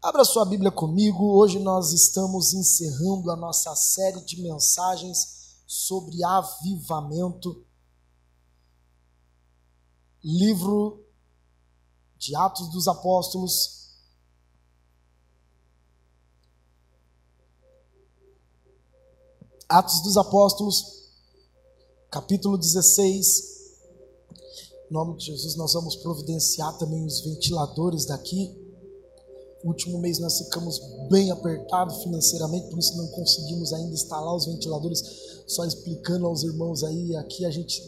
Abra sua Bíblia comigo. Hoje nós estamos encerrando a nossa série de mensagens sobre avivamento. Livro de Atos dos Apóstolos. Atos dos Apóstolos, capítulo 16. Em nome de Jesus, nós vamos providenciar também os ventiladores daqui. No último mês nós ficamos bem apertados financeiramente, por isso não conseguimos ainda instalar os ventiladores. Só explicando aos irmãos aí, aqui a gente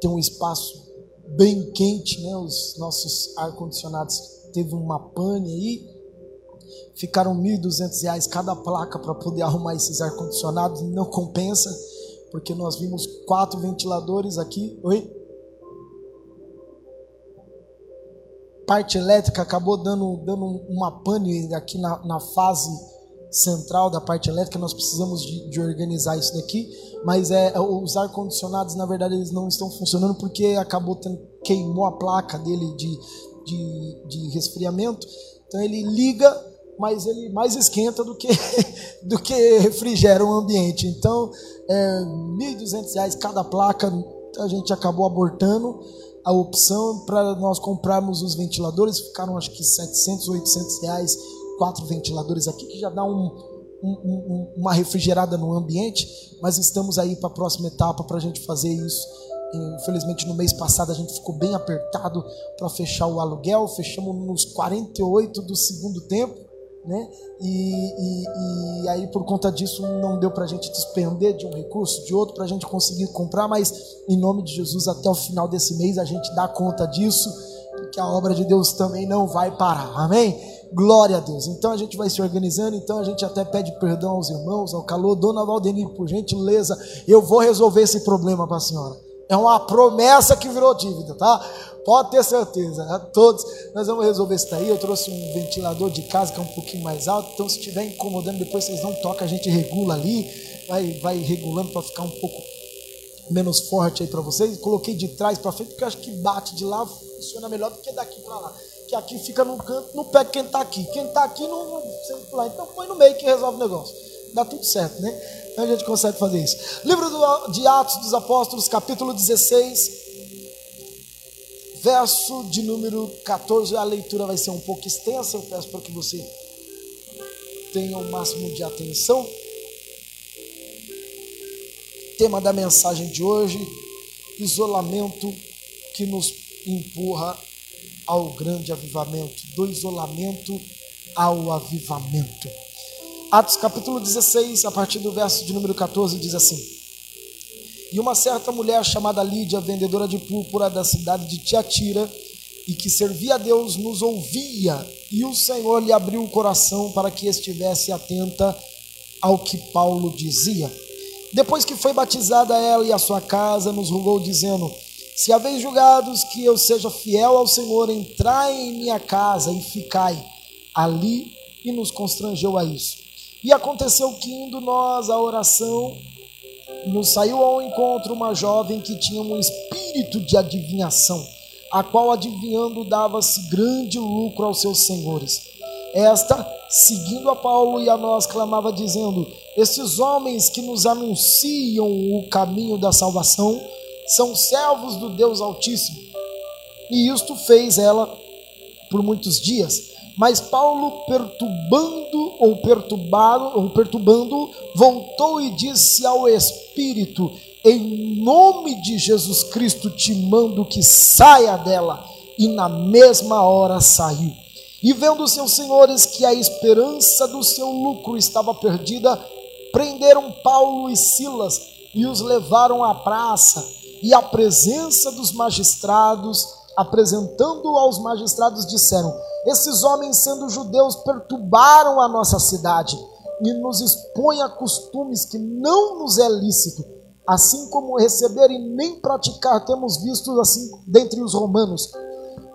tem um espaço bem quente, né? Os nossos ar-condicionados teve uma pane aí, ficaram R$ 1.200 cada placa para poder arrumar esses ar-condicionados, não compensa, porque nós vimos quatro ventiladores aqui. Oi? Parte elétrica acabou dando, dando uma pane aqui na, na fase central da parte elétrica, nós precisamos de, de organizar isso daqui, mas é, é os ar-condicionados, na verdade, eles não estão funcionando porque acabou tendo, queimou a placa dele de, de, de resfriamento, então ele liga, mas ele mais esquenta do que, do que refrigera o ambiente, então é, R$ 1.200 cada placa, a gente acabou abortando, a opção para nós comprarmos os ventiladores, ficaram acho que 700, 800 reais, quatro ventiladores aqui, que já dá um, um, um, uma refrigerada no ambiente, mas estamos aí para a próxima etapa para a gente fazer isso. Infelizmente, no mês passado a gente ficou bem apertado para fechar o aluguel, fechamos nos 48 do segundo tempo né? E, e, e, aí por conta disso não deu para a gente despender de um recurso, de outro, para a gente conseguir comprar, mas em nome de Jesus até o final desse mês a gente dá conta disso, porque a obra de Deus também não vai parar, amém? Glória a Deus. Então a gente vai se organizando, então a gente até pede perdão aos irmãos, ao calor. Dona Valdenir, por gentileza, eu vou resolver esse problema para a senhora. É uma promessa que virou dívida, tá? Pode ter certeza, a né? todos. Nós vamos resolver isso daí. Eu trouxe um ventilador de casa que é um pouquinho mais alto, então se estiver incomodando, depois vocês não tocam, a gente regula ali, vai, vai regulando para ficar um pouco menos forte aí para vocês. Coloquei de trás para frente porque eu acho que bate de lá funciona melhor do que daqui para lá. Que aqui fica no canto, pé de quem está aqui. Quem está aqui não, não lá. Então põe no meio que resolve o negócio. Dá tudo certo, né? Então a gente consegue fazer isso. Livro do, de Atos dos Apóstolos, capítulo 16 verso de número 14. A leitura vai ser um pouco extensa, eu peço para que você tenha o máximo de atenção. Tema da mensagem de hoje: isolamento que nos empurra ao grande avivamento, do isolamento ao avivamento. Atos capítulo 16, a partir do verso de número 14, diz assim: e uma certa mulher chamada Lídia, vendedora de púrpura da cidade de Tiatira, e que servia a Deus, nos ouvia, e o Senhor lhe abriu o coração para que estivesse atenta ao que Paulo dizia. Depois que foi batizada ela e a sua casa, nos rogou, dizendo: Se haveis julgados que eu seja fiel ao Senhor, entrai em minha casa e ficai ali, e nos constrangeu a isso. E aconteceu que, indo nós à oração, nos saiu ao encontro uma jovem que tinha um espírito de adivinhação, a qual adivinhando dava-se grande lucro aos seus senhores. Esta, seguindo a Paulo e a nós, clamava dizendo: Esses homens que nos anunciam o caminho da salvação são servos do Deus Altíssimo. E isto fez ela por muitos dias. Mas Paulo, perturbando ou perturbado ou perturbando, voltou e disse ao espírito: Em nome de Jesus Cristo te mando que saia dela. E na mesma hora saiu. E vendo seus senhores que a esperança do seu lucro estava perdida, prenderam Paulo e Silas e os levaram à praça. E à presença dos magistrados, apresentando aos magistrados, disseram: esses homens, sendo judeus, perturbaram a nossa cidade e nos expõem a costumes que não nos é lícito, assim como receber e nem praticar temos visto assim dentre os romanos.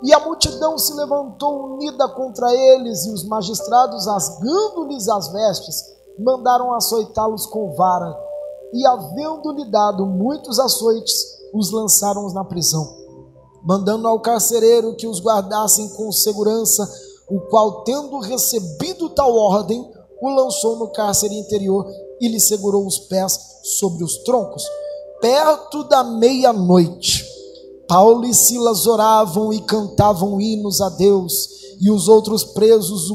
E a multidão se levantou unida contra eles, e os magistrados, rasgando-lhes as vestes, mandaram açoitá-los com vara. E, havendo-lhe dado muitos açoites, os lançaram na prisão mandando ao carcereiro que os guardassem com segurança, o qual, tendo recebido tal ordem, o lançou no cárcere interior e lhe segurou os pés sobre os troncos. Perto da meia-noite, Paulo e Silas oravam e cantavam hinos a Deus, e os outros presos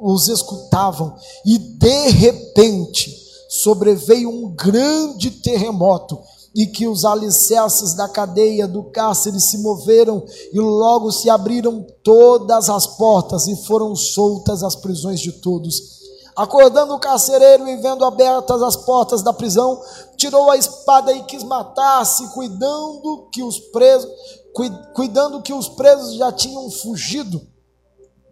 os escutavam, e de repente sobreveio um grande terremoto, e que os alicerces da cadeia do cárcere se moveram, e logo se abriram todas as portas, e foram soltas as prisões de todos Acordando o carcereiro e vendo abertas as portas da prisão, tirou a espada e quis matar-se, cuidando que os presos, cuidando que os presos já tinham fugido.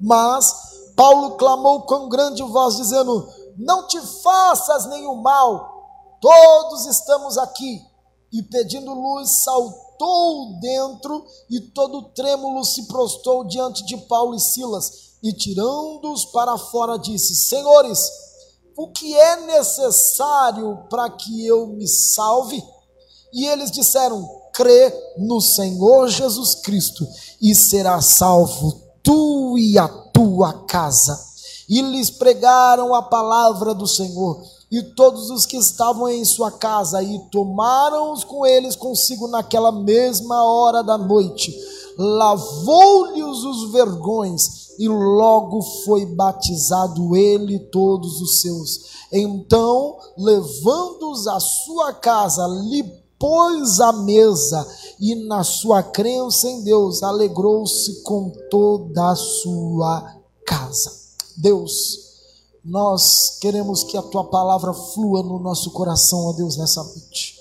Mas Paulo clamou com grande voz, dizendo: Não te faças nenhum mal, todos estamos aqui. E pedindo luz, saltou dentro e todo trêmulo se prostou diante de Paulo e Silas e tirando-os para fora, disse: Senhores, o que é necessário para que eu me salve? E eles disseram: Crê no Senhor Jesus Cristo e será salvo tu e a tua casa. E lhes pregaram a palavra do Senhor e todos os que estavam em sua casa, e tomaram-os com eles consigo naquela mesma hora da noite. Lavou-lhes os vergões e logo foi batizado ele e todos os seus. Então, levando-os à sua casa, lhe pôs a mesa e na sua crença em Deus alegrou-se com toda a sua casa. Deus, nós queremos que a tua palavra flua no nosso coração, ó Deus, nessa noite.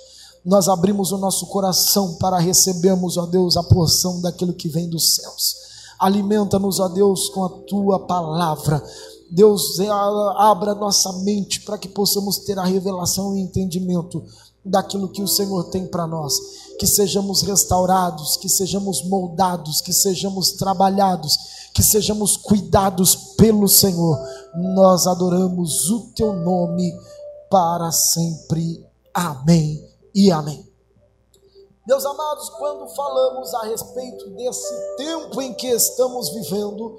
Nós abrimos o nosso coração para recebermos, ó Deus, a porção daquilo que vem dos céus. Alimenta-nos, ó Deus, com a tua palavra. Deus, é, abra nossa mente para que possamos ter a revelação e entendimento daquilo que o Senhor tem para nós. Que sejamos restaurados, que sejamos moldados, que sejamos trabalhados, que sejamos cuidados pelo Senhor. Nós adoramos o teu nome para sempre. Amém e amém. Meus amados, quando falamos a respeito desse tempo em que estamos vivendo,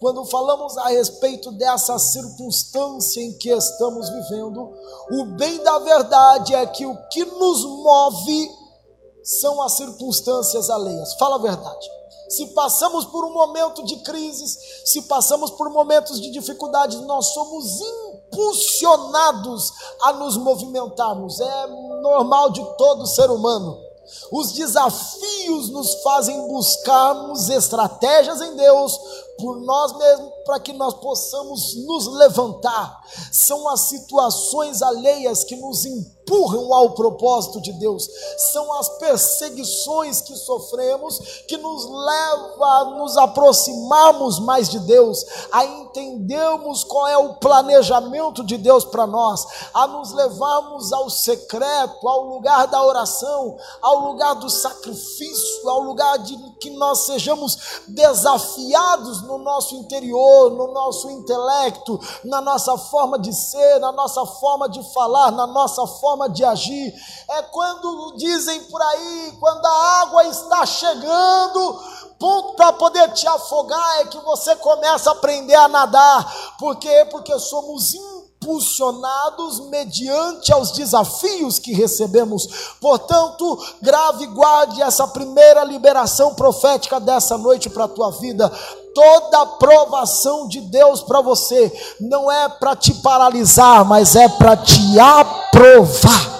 quando falamos a respeito dessa circunstância em que estamos vivendo, o bem da verdade é que o que nos move são as circunstâncias alheias. Fala a verdade. Se passamos por um momento de crises, se passamos por momentos de dificuldades, nós somos impulsionados a nos movimentarmos. É normal de todo ser humano. Os desafios nos fazem buscarmos estratégias em Deus por nós mesmos para que nós possamos nos levantar. São as situações alheias que nos empurram ao propósito de Deus. São as perseguições que sofremos que nos levam a nos aproximarmos mais de Deus, a entendermos qual é o planejamento de Deus para nós, a nos levarmos ao secreto, ao lugar da oração, ao lugar do sacrifício, ao lugar de que nós sejamos desafiados no nosso interior, no nosso intelecto, na nossa forma de ser, na nossa forma de falar, na nossa forma de agir. É quando dizem por aí, quando a água está chegando, ponto para poder te afogar é que você começa a aprender a nadar. Por quê? Porque somos impulsionados mediante aos desafios que recebemos. Portanto, grave guarde essa primeira liberação profética dessa noite para a tua vida. Toda aprovação de Deus para você não é para te paralisar, mas é para te aprovar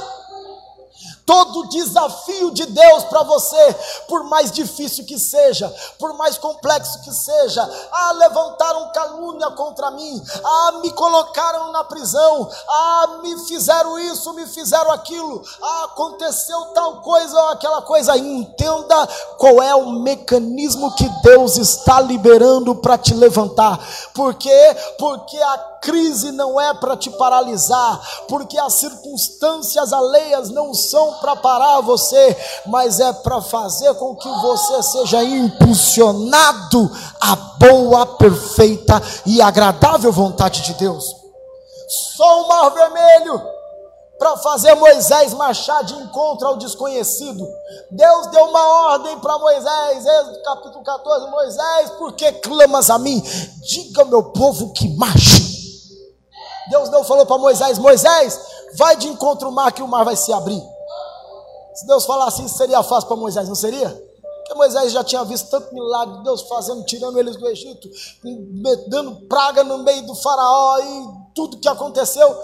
todo desafio de Deus para você, por mais difícil que seja, por mais complexo que seja, ah, levantaram calúnia contra mim, ah, me colocaram na prisão, ah, me fizeram isso, me fizeram aquilo, ah, aconteceu tal coisa ou aquela coisa, entenda qual é o mecanismo que Deus está liberando para te levantar, por quê? Porque a crise não é para te paralisar, porque as circunstâncias alheias não são para parar você, mas é para fazer com que você seja impulsionado à boa, perfeita e agradável vontade de Deus. Só o mar vermelho para fazer Moisés marchar de encontro ao desconhecido. Deus deu uma ordem para Moisés, Êxodo capítulo 14, Moisés, por que clamas a mim? Diga ao meu povo que marche. Deus não falou para Moisés, Moisés, vai de encontro ao mar que o mar vai se abrir. Se Deus falasse isso, seria fácil para Moisés, não seria? Porque Moisés já tinha visto tanto milagre, Deus fazendo, tirando eles do Egito, dando praga no meio do faraó e tudo que aconteceu.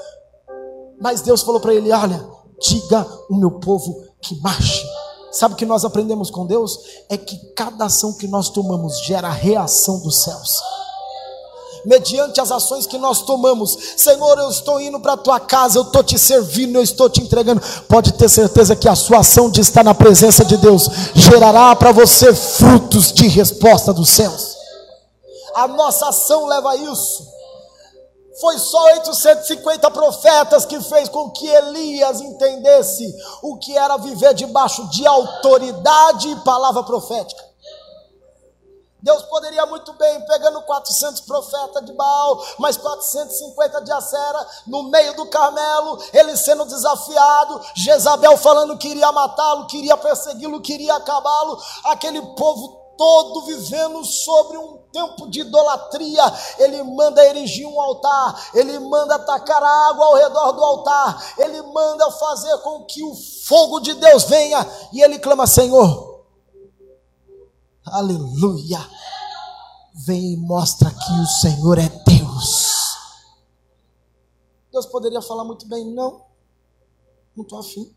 Mas Deus falou para ele: Olha, diga o meu povo que marche. Sabe o que nós aprendemos com Deus? É que cada ação que nós tomamos gera reação dos céus mediante as ações que nós tomamos. Senhor, eu estou indo para a tua casa, eu estou te servindo, eu estou te entregando. Pode ter certeza que a sua ação de estar na presença de Deus gerará para você frutos de resposta dos céus. A nossa ação leva a isso. Foi só 850 profetas que fez com que Elias entendesse o que era viver debaixo de autoridade e palavra profética. Deus poderia muito bem, pegando 400 profetas de Baal, mais 450 de Acera, no meio do Carmelo, ele sendo desafiado, Jezabel falando que iria matá-lo, queria persegui-lo, queria acabá-lo, aquele povo todo vivendo sobre um tempo de idolatria, ele manda erigir um altar, ele manda atacar a água ao redor do altar, ele manda fazer com que o fogo de Deus venha, e ele clama: Senhor, Aleluia. Vem e mostra que o Senhor é Deus. Deus poderia falar muito bem, não, não estou afim.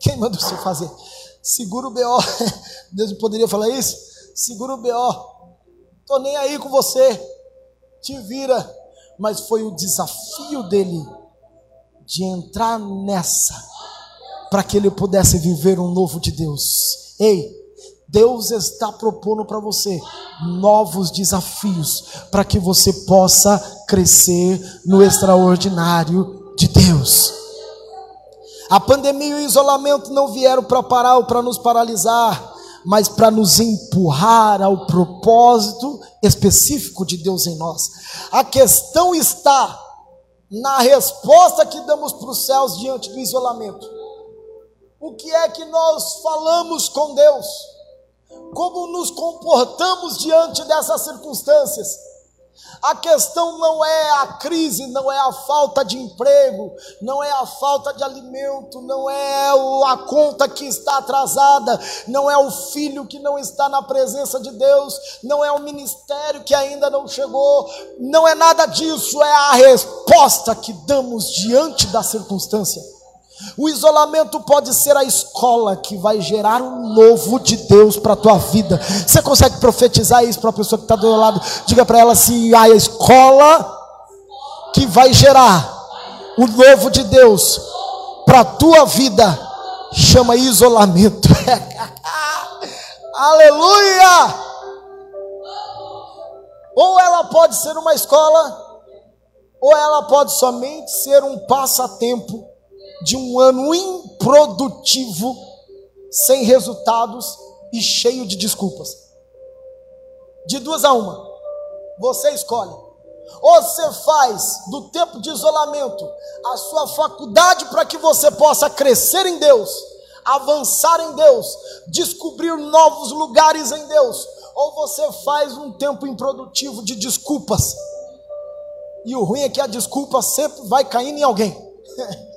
Quem manda você fazer? Segura o BO. Deus poderia falar isso? Segura o BO. Estou nem aí com você. Te vira. Mas foi o desafio dele de entrar nessa para que ele pudesse viver um novo de Deus. Ei, Deus está propondo para você novos desafios para que você possa crescer no extraordinário de Deus. A pandemia e o isolamento não vieram para parar ou para nos paralisar, mas para nos empurrar ao propósito específico de Deus em nós. A questão está na resposta que damos para os céus diante do isolamento. O que é que nós falamos com Deus? Como nos comportamos diante dessas circunstâncias. A questão não é a crise, não é a falta de emprego, não é a falta de alimento, não é a conta que está atrasada, não é o filho que não está na presença de Deus, não é o ministério que ainda não chegou, não é nada disso, é a resposta que damos diante da circunstância. O isolamento pode ser a escola que vai gerar um novo de Deus para a tua vida. Você consegue profetizar isso para a pessoa que está do seu lado? Diga para ela assim: a escola que vai gerar o novo de Deus para a tua vida chama isolamento. Aleluia! Ou ela pode ser uma escola, ou ela pode somente ser um passatempo de um ano improdutivo, sem resultados e cheio de desculpas. De duas a uma, você escolhe. Ou você faz do tempo de isolamento a sua faculdade para que você possa crescer em Deus, avançar em Deus, descobrir novos lugares em Deus, ou você faz um tempo improdutivo de desculpas. E o ruim é que a desculpa sempre vai caindo em alguém.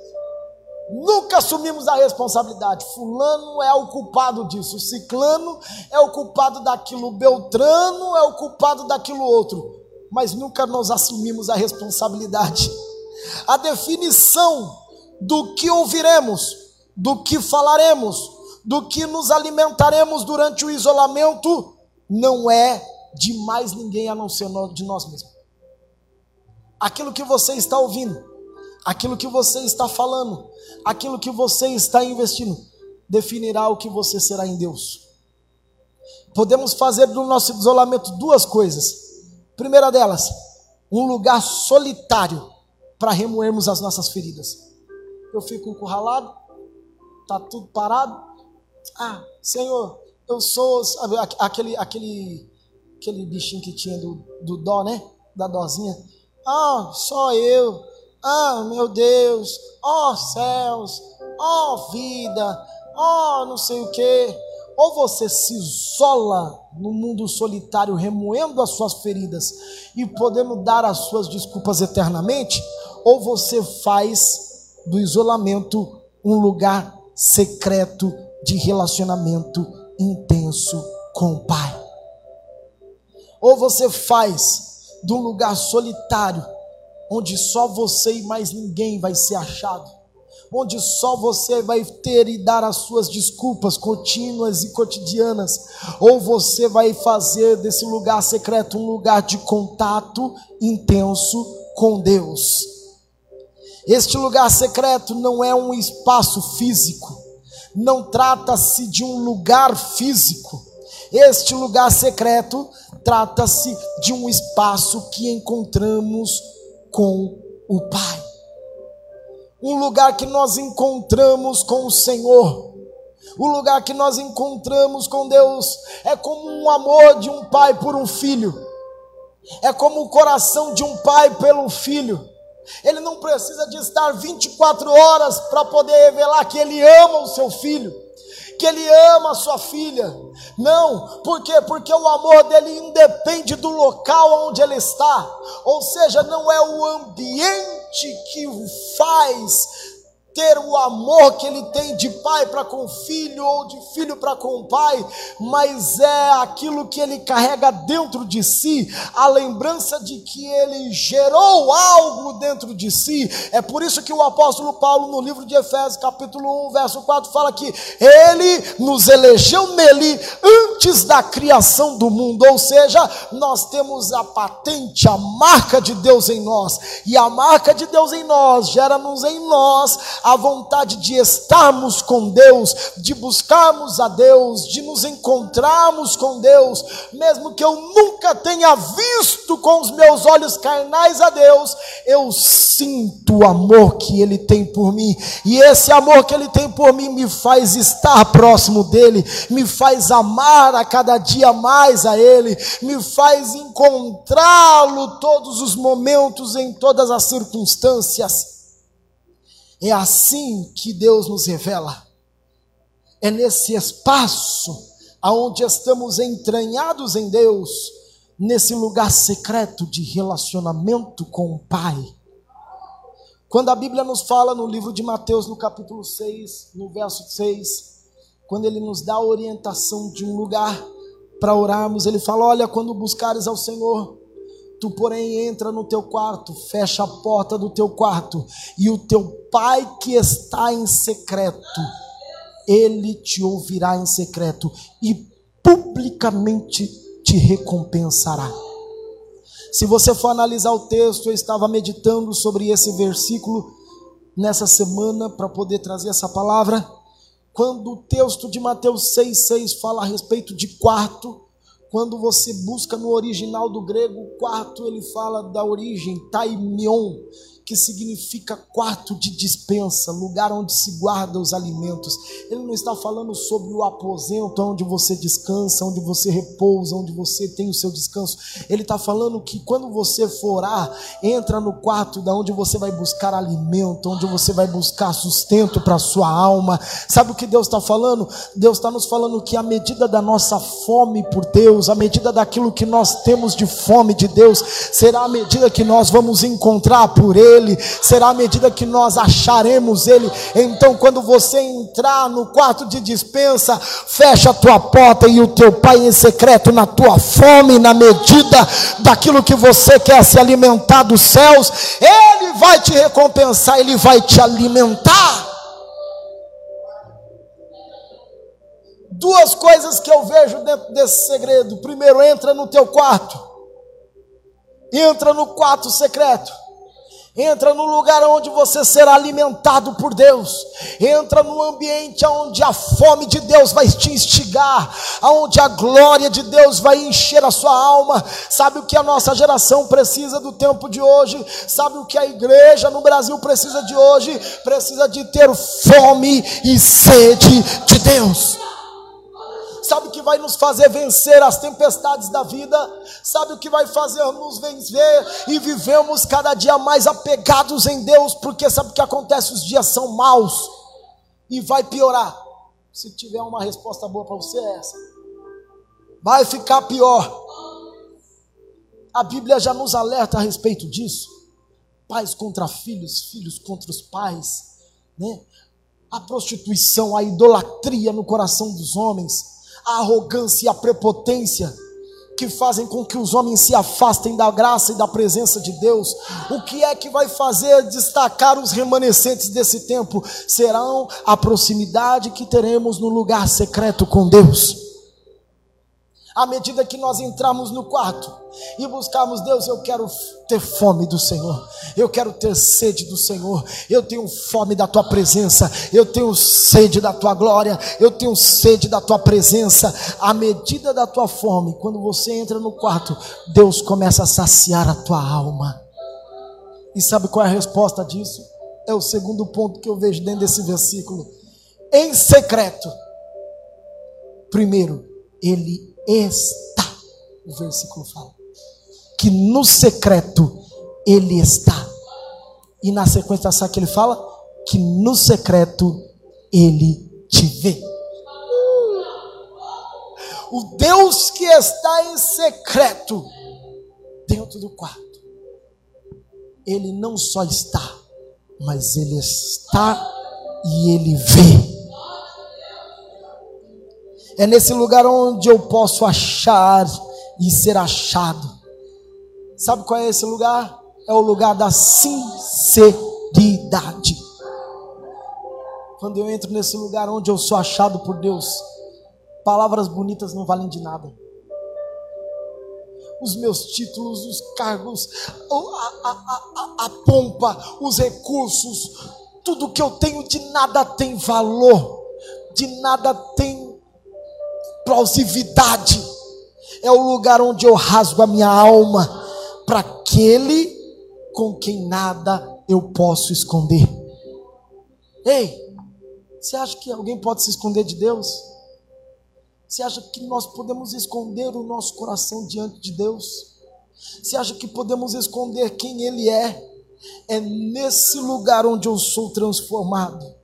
Nunca assumimos a responsabilidade. Fulano é o culpado disso, Ciclano é o culpado daquilo, Beltrano é o culpado daquilo outro. Mas nunca nós assumimos a responsabilidade. A definição do que ouviremos, do que falaremos, do que nos alimentaremos durante o isolamento, não é de mais ninguém a não ser de nós mesmos. Aquilo que você está ouvindo, aquilo que você está falando, aquilo que você está investindo, definirá o que você será em Deus. Podemos fazer do nosso isolamento duas coisas. Primeira delas, um lugar solitário para remoermos as nossas feridas. Eu fico encurralado, tá tudo parado. Ah, Senhor, eu sou sabe, aquele aquele aquele bichinho que tinha do, do dó, né? Da dozinha. Ah, só eu. Ah, meu Deus, ó oh, céus, ó oh, vida, ó oh, não sei o que. Ou você se isola no mundo solitário, remoendo as suas feridas e podendo dar as suas desculpas eternamente, ou você faz do isolamento um lugar secreto de relacionamento intenso com o Pai. Ou você faz um lugar solitário, onde só você e mais ninguém vai ser achado, onde só você vai ter e dar as suas desculpas contínuas e cotidianas, ou você vai fazer desse lugar secreto um lugar de contato intenso com Deus. Este lugar secreto não é um espaço físico, não trata-se de um lugar físico. Este lugar secreto trata-se de um espaço que encontramos com o Pai. Um lugar que nós encontramos com o Senhor. O lugar que nós encontramos com Deus é como um amor de um pai por um filho. É como o coração de um pai pelo filho. Ele não precisa de estar 24 horas para poder revelar que ele ama o seu filho, que ele ama a sua filha. Não, por quê? Porque o amor dele independe do local onde ele está. Ou seja, não é o ambiente que o faz ter o amor que ele tem de pai para com filho ou de filho para com pai, mas é aquilo que ele carrega dentro de si, a lembrança de que ele gerou algo dentro de si. É por isso que o apóstolo Paulo, no livro de Efésios, capítulo 1, verso 4, fala que ele nos elegeu nele antes da criação do mundo, ou seja, nós temos a patente, a marca de Deus em nós, e a marca de Deus em nós gera-nos em nós a vontade de estarmos com Deus, de buscarmos a Deus, de nos encontrarmos com Deus, mesmo que eu nunca tenha visto com os meus olhos carnais a Deus, eu sinto o amor que Ele tem por mim, e esse amor que Ele tem por mim me faz estar próximo dEle, me faz amar a cada dia mais a Ele, me faz encontrá-lo todos os momentos, em todas as circunstâncias. É assim que Deus nos revela. É nesse espaço aonde estamos entranhados em Deus, nesse lugar secreto de relacionamento com o Pai. Quando a Bíblia nos fala no livro de Mateus, no capítulo 6, no verso 6, quando ele nos dá a orientação de um lugar para orarmos, ele fala: Olha, quando buscares ao Senhor, Tu, porém, entra no teu quarto, fecha a porta do teu quarto, e o teu pai que está em secreto, ele te ouvirá em secreto e publicamente te recompensará. Se você for analisar o texto, eu estava meditando sobre esse versículo nessa semana para poder trazer essa palavra. Quando o texto de Mateus 6,6 fala a respeito de quarto, quando você busca no original do grego, o quarto ele fala da origem, taimion, que significa quarto de dispensa, lugar onde se guarda os alimentos. Ele não está falando sobre o aposento onde você descansa, onde você repousa, onde você tem o seu descanso. Ele está falando que quando você for orar, entra no quarto da onde você vai buscar alimento, onde você vai buscar sustento para a sua alma. Sabe o que Deus está falando? Deus está nos falando que a medida da nossa fome por Deus, a medida daquilo que nós temos de fome de Deus, será a medida que nós vamos encontrar por Ele ele, será a medida que nós acharemos Ele. Então, quando você entrar no quarto de dispensa, fecha a tua porta e o teu Pai em secreto, na tua fome, na medida daquilo que você quer se alimentar dos céus, Ele vai te recompensar, Ele vai te alimentar. Duas coisas que eu vejo dentro desse segredo. Primeiro, entra no teu quarto. Entra no quarto secreto. Entra no lugar onde você será alimentado por Deus. Entra no ambiente onde a fome de Deus vai te instigar, onde a glória de Deus vai encher a sua alma. Sabe o que a nossa geração precisa do tempo de hoje? Sabe o que a igreja no Brasil precisa de hoje? Precisa de ter fome e sede de Deus. Sabe o que vai nos fazer vencer as tempestades da vida, sabe o que vai fazer nos vencer e vivemos cada dia mais apegados em Deus, porque sabe o que acontece? Os dias são maus e vai piorar. Se tiver uma resposta boa para você, é essa. Vai ficar pior. A Bíblia já nos alerta a respeito disso. Pais contra filhos, filhos contra os pais, né? A prostituição, a idolatria no coração dos homens, a arrogância e a prepotência que fazem com que os homens se afastem da graça e da presença de Deus. O que é que vai fazer destacar os remanescentes desse tempo? Serão a proximidade que teremos no lugar secreto com Deus à medida que nós entramos no quarto e buscarmos Deus, eu quero ter fome do Senhor, eu quero ter sede do Senhor, eu tenho fome da tua presença, eu tenho sede da tua glória, eu tenho sede da tua presença. À medida da tua fome, quando você entra no quarto, Deus começa a saciar a tua alma. E sabe qual é a resposta disso? É o segundo ponto que eu vejo dentro desse versículo. Em secreto, primeiro, ele está. O versículo fala. Que no secreto ele está. E na sequência, sabe que ele fala? Que no secreto ele te vê. O Deus que está em secreto dentro do quarto. Ele não só está, mas ele está e ele vê. É nesse lugar onde eu posso achar e ser achado. Sabe qual é esse lugar? É o lugar da sinceridade. Quando eu entro nesse lugar onde eu sou achado por Deus, palavras bonitas não valem de nada. Os meus títulos, os cargos, a, a, a, a pompa, os recursos, tudo que eu tenho de nada tem valor, de nada tem plausividade. É o lugar onde eu rasgo a minha alma para aquele com quem nada eu posso esconder. Ei, você acha que alguém pode se esconder de Deus? Você acha que nós podemos esconder o nosso coração diante de Deus? Você acha que podemos esconder quem Ele é? É nesse lugar onde eu sou transformado.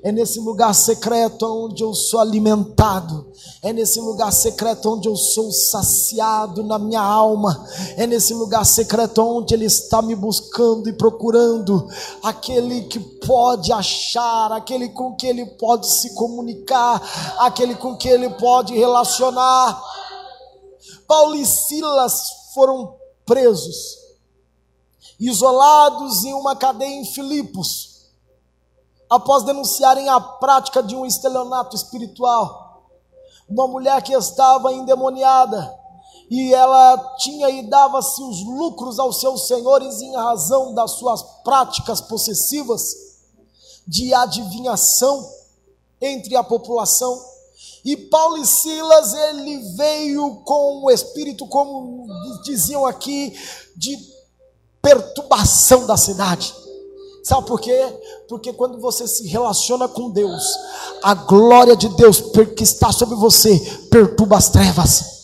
É nesse lugar secreto onde eu sou alimentado. É nesse lugar secreto onde eu sou saciado na minha alma. É nesse lugar secreto onde Ele está me buscando e procurando. Aquele que pode achar, aquele com que Ele pode se comunicar, aquele com que Ele pode relacionar. Paulo e Silas foram presos, isolados em uma cadeia em Filipos após denunciarem a prática de um estelionato espiritual. Uma mulher que estava endemoniada e ela tinha e dava-se os lucros aos seus senhores em razão das suas práticas possessivas de adivinhação entre a população. E Paulo e Silas, ele veio com o espírito, como diziam aqui, de perturbação da cidade. Sabe por quê? Porque quando você se relaciona com Deus, a glória de Deus que está sobre você perturba as trevas.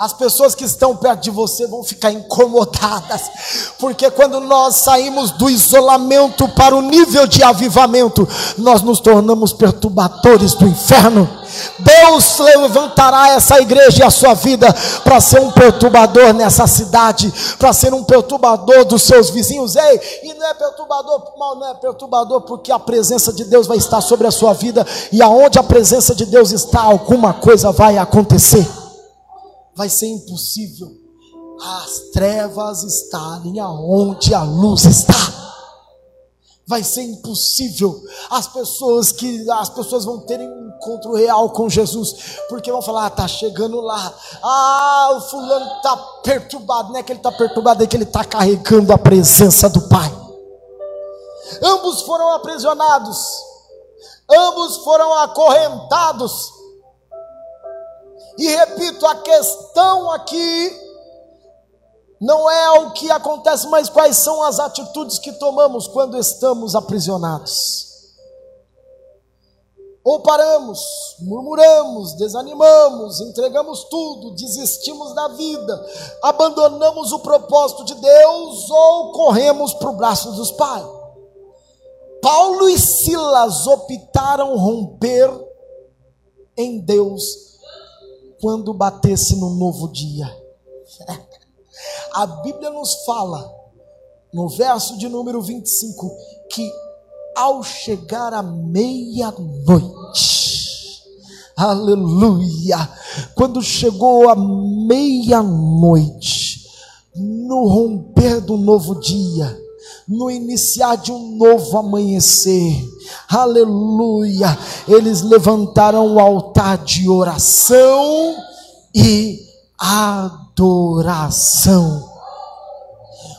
As pessoas que estão perto de você vão ficar incomodadas, porque quando nós saímos do isolamento para o nível de avivamento, nós nos tornamos perturbadores do inferno. Deus levantará essa igreja e a sua vida para ser um perturbador nessa cidade, para ser um perturbador dos seus vizinhos. Ei, e não é perturbador mal, não é perturbador porque a presença de Deus vai estar sobre a sua vida, e aonde a presença de Deus está, alguma coisa vai acontecer vai ser impossível as trevas estarem aonde a luz está. Vai ser impossível as pessoas que as pessoas vão terem um encontro real com Jesus, porque vão falar: ah, tá chegando lá. Ah, o fulano tá perturbado, não é que ele tá perturbado, é que ele tá carregando a presença do Pai. Ambos foram aprisionados. Ambos foram acorrentados e repito, a questão aqui não é o que acontece, mas quais são as atitudes que tomamos quando estamos aprisionados. ou paramos, murmuramos, desanimamos, entregamos tudo, desistimos da vida, abandonamos o propósito de Deus ou corremos para o braço dos pais. Paulo e Silas optaram romper em Deus quando batesse no novo dia. A Bíblia nos fala, no verso de número 25, que ao chegar a meia-noite, aleluia, quando chegou a meia-noite, no romper do novo dia, no iniciar de um novo amanhecer, aleluia, eles levantaram o altar de oração e adoração.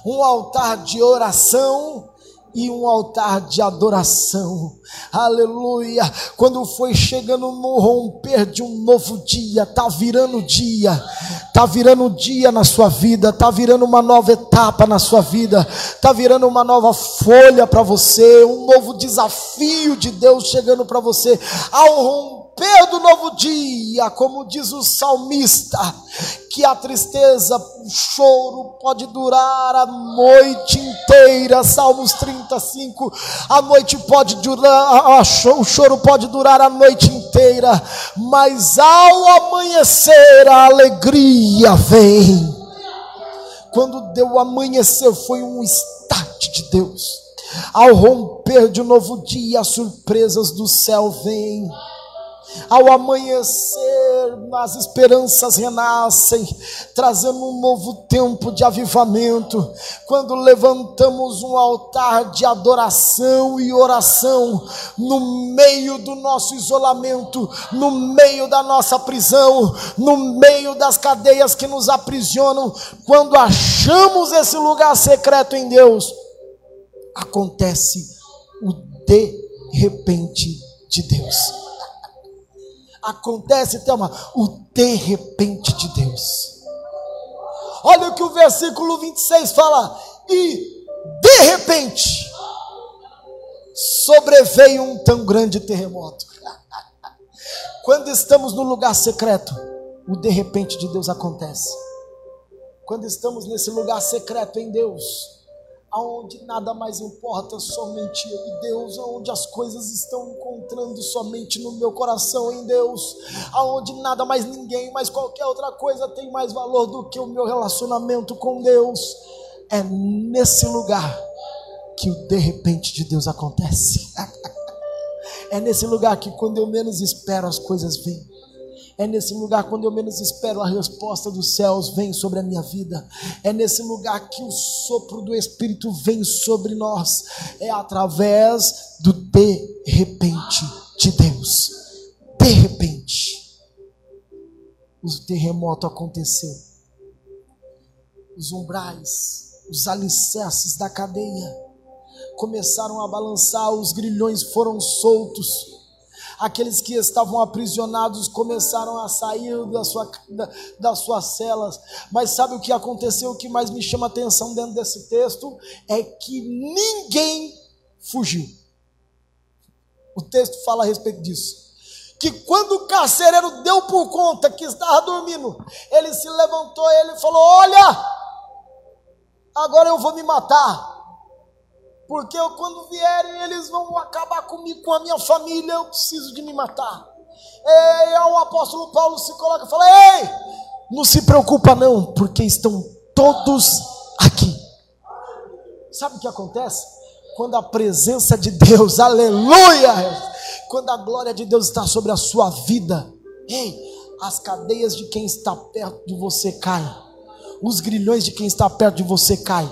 Um altar de oração e um altar de adoração. Aleluia! Quando foi chegando no romper de um novo dia, tá virando dia. Tá virando dia na sua vida, tá virando uma nova etapa na sua vida, tá virando uma nova folha para você, um novo desafio de Deus chegando para você. Ao romper do novo dia, como diz o salmista, que a tristeza, o choro pode durar a noite inteira. Salmos 35. A noite pode durar, o choro pode durar a noite inteira, mas ao amanhecer a alegria vem. Quando deu amanhecer, foi um start de Deus. Ao romper de novo dia, as surpresas do céu vêm. Ao amanhecer, as esperanças renascem, trazendo um novo tempo de avivamento. Quando levantamos um altar de adoração e oração no meio do nosso isolamento, no meio da nossa prisão, no meio das cadeias que nos aprisionam, quando achamos esse lugar secreto em Deus, acontece o de repente de Deus acontece, Thelma, o de repente de Deus. Olha o que o versículo 26 fala: e de repente sobreveio um tão grande terremoto. Quando estamos no lugar secreto, o de repente de Deus acontece. Quando estamos nesse lugar secreto em Deus, aonde nada mais importa, somente eu e Deus, aonde as coisas estão encontrando somente no meu coração em Deus, aonde nada mais ninguém, mais qualquer outra coisa tem mais valor do que o meu relacionamento com Deus. É nesse lugar que o de repente de Deus acontece. é nesse lugar que quando eu menos espero as coisas vêm. É nesse lugar, quando eu menos espero, a resposta dos céus vem sobre a minha vida. É nesse lugar que o sopro do Espírito vem sobre nós. É através do de repente de Deus. De repente, o terremoto aconteceu. Os umbrais, os alicerces da cadeia começaram a balançar, os grilhões foram soltos aqueles que estavam aprisionados começaram a sair da sua, da, das suas celas. Mas sabe o que aconteceu? O que mais me chama atenção dentro desse texto é que ninguém fugiu. O texto fala a respeito disso. Que quando o carcereiro deu por conta que estava dormindo, ele se levantou e ele falou: Olha, agora eu vou me matar porque eu, quando vierem eles vão acabar comigo, com a minha família, eu preciso de me matar. E o apóstolo Paulo se coloca e fala: Ei, não se preocupa não, porque estão todos aqui. Sabe o que acontece? Quando a presença de Deus, aleluia, quando a glória de Deus está sobre a sua vida, ei, as cadeias de quem está perto de você caem os grilhões de quem está perto de você caem.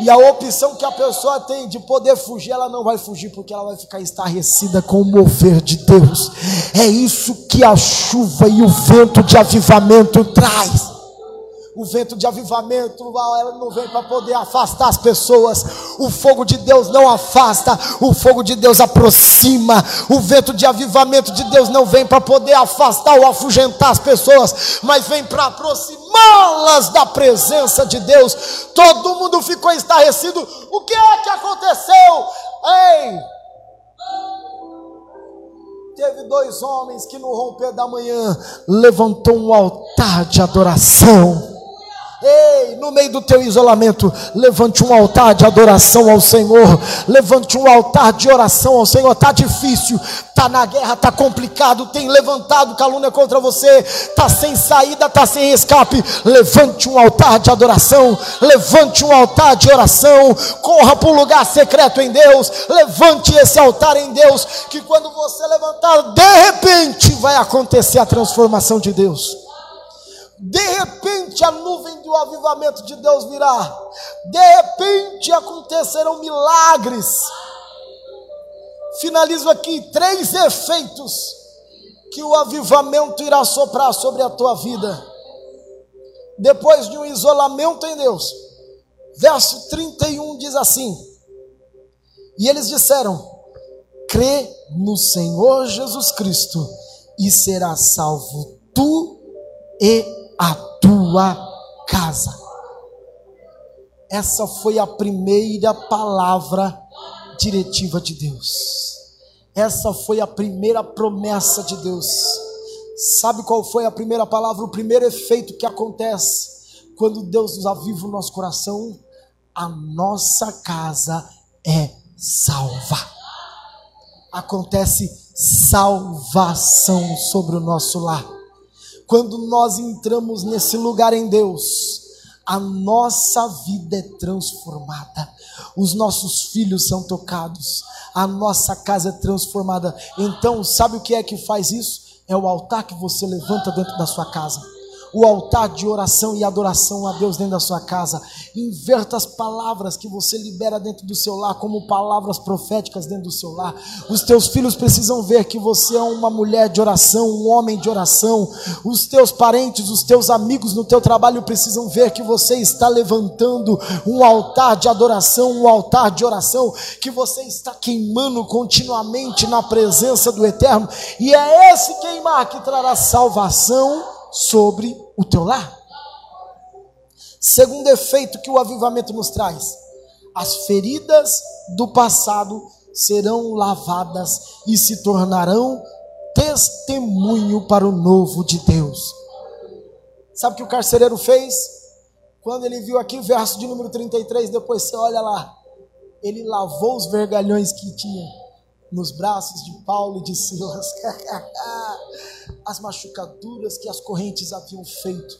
E a opção que a pessoa tem de poder fugir, ela não vai fugir, porque ela vai ficar estarrecida com o mover de Deus. É isso que a chuva e o vento de avivamento traz. O vento de avivamento, ela não vem para poder afastar as pessoas. O fogo de Deus não afasta, o fogo de Deus aproxima. O vento de avivamento de Deus não vem para poder afastar ou afugentar as pessoas, mas vem para aproximá-las da presença de Deus. Todo mundo ficou estarrecido. O que é que aconteceu? Ei! teve dois homens que no romper da manhã levantou um altar de adoração. Ei, no meio do teu isolamento, levante um altar de adoração ao Senhor. Levante um altar de oração ao Senhor. Tá difícil, tá na guerra, tá complicado, tem levantado calúnia contra você, tá sem saída, tá sem escape. Levante um altar de adoração, levante um altar de oração. Corra para o lugar secreto em Deus. Levante esse altar em Deus, que quando você levantar, de repente vai acontecer a transformação de Deus. De repente a nuvem do avivamento de Deus virá. De repente acontecerão milagres. Finalizo aqui três efeitos que o avivamento irá soprar sobre a tua vida. Depois de um isolamento em Deus. Verso 31 diz assim: E eles disseram: Crê no Senhor Jesus Cristo e serás salvo tu e a tua casa. Essa foi a primeira palavra diretiva de Deus. Essa foi a primeira promessa de Deus. Sabe qual foi a primeira palavra, o primeiro efeito que acontece quando Deus nos aviva o nosso coração? A nossa casa é salva. Acontece salvação sobre o nosso lar quando nós entramos nesse lugar em Deus, a nossa vida é transformada, os nossos filhos são tocados, a nossa casa é transformada. Então, sabe o que é que faz isso? É o altar que você levanta dentro da sua casa o altar de oração e adoração a Deus dentro da sua casa. Inverta as palavras que você libera dentro do seu lar como palavras proféticas dentro do seu lar. Os teus filhos precisam ver que você é uma mulher de oração, um homem de oração. Os teus parentes, os teus amigos no teu trabalho precisam ver que você está levantando um altar de adoração, um altar de oração, que você está queimando continuamente na presença do Eterno. E é esse queimar que trará salvação sobre o teu lar. Segundo efeito que o avivamento nos traz: as feridas do passado serão lavadas e se tornarão testemunho para o novo de Deus. Sabe o que o carcereiro fez? Quando ele viu aqui o verso de número 33, depois você olha lá, ele lavou os vergalhões que tinha nos braços de Paulo e de Silas. as machucaduras que as correntes haviam feito,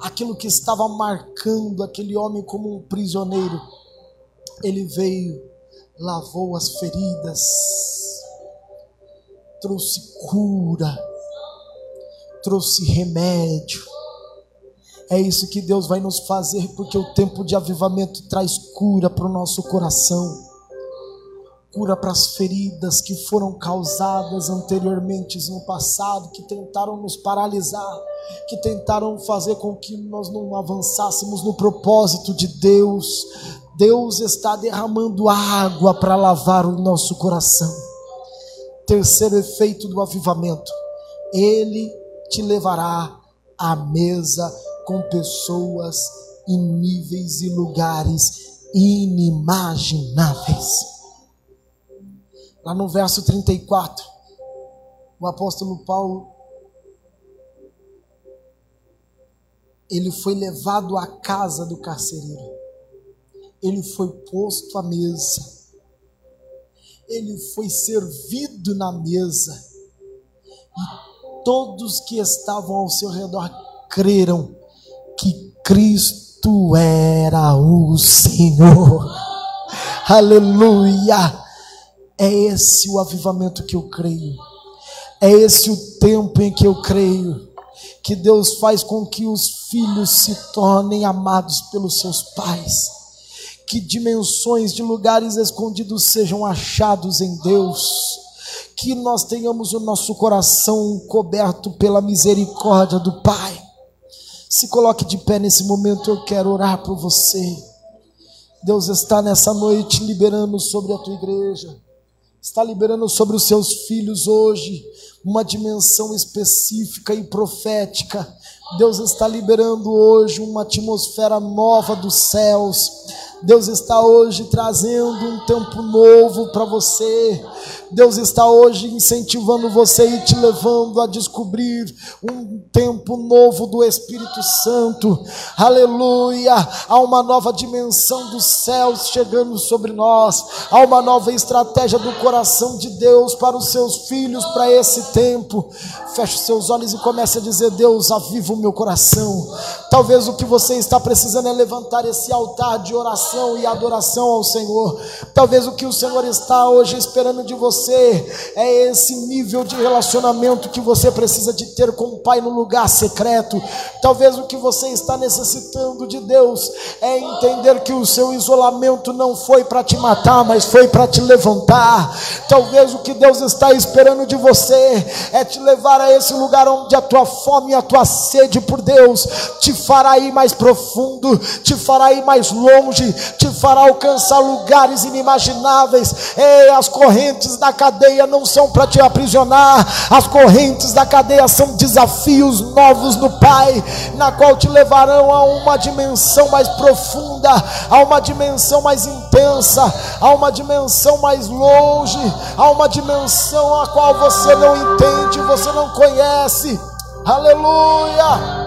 aquilo que estava marcando aquele homem como um prisioneiro, ele veio, lavou as feridas, trouxe cura, trouxe remédio. É isso que Deus vai nos fazer, porque o tempo de avivamento traz cura para o nosso coração cura para as feridas que foram causadas anteriormente no passado, que tentaram nos paralisar, que tentaram fazer com que nós não avançássemos no propósito de Deus. Deus está derramando água para lavar o nosso coração. Terceiro efeito do avivamento: Ele te levará à mesa com pessoas em níveis e lugares inimagináveis. Lá no verso 34, o apóstolo Paulo ele foi levado à casa do carcereiro. Ele foi posto à mesa. Ele foi servido na mesa. E todos que estavam ao seu redor creram que Cristo era o Senhor. Aleluia! É esse o avivamento que eu creio. É esse o tempo em que eu creio. Que Deus faz com que os filhos se tornem amados pelos seus pais. Que dimensões de lugares escondidos sejam achados em Deus. Que nós tenhamos o nosso coração coberto pela misericórdia do Pai. Se coloque de pé nesse momento, eu quero orar por você. Deus está nessa noite liberando sobre a tua igreja está liberando sobre os seus filhos hoje uma dimensão específica e profética. Deus está liberando hoje uma atmosfera nova dos céus. Deus está hoje trazendo um tempo novo para você. Deus está hoje incentivando você e te levando a descobrir um tempo novo do Espírito Santo. Aleluia! Há uma nova dimensão dos céus chegando sobre nós. Há uma nova estratégia do coração de Deus para os seus filhos para esse tempo. Feche seus olhos e comece a dizer: Deus, aviva o meu coração. Talvez o que você está precisando é levantar esse altar de oração e adoração ao Senhor. Talvez o que o Senhor está hoje esperando de você você, é esse nível de relacionamento que você precisa de ter com o Pai no lugar secreto. Talvez o que você está necessitando de Deus é entender que o seu isolamento não foi para te matar, mas foi para te levantar. Talvez o que Deus está esperando de você é te levar a esse lugar onde a tua fome e a tua sede por Deus te fará ir mais profundo, te fará ir mais longe, te fará alcançar lugares inimagináveis. Ei, as correntes da da cadeia não são para te aprisionar, as correntes da cadeia são desafios novos no Pai, na qual te levarão a uma dimensão mais profunda, a uma dimensão mais intensa, a uma dimensão mais longe, a uma dimensão a qual você não entende, você não conhece. Aleluia!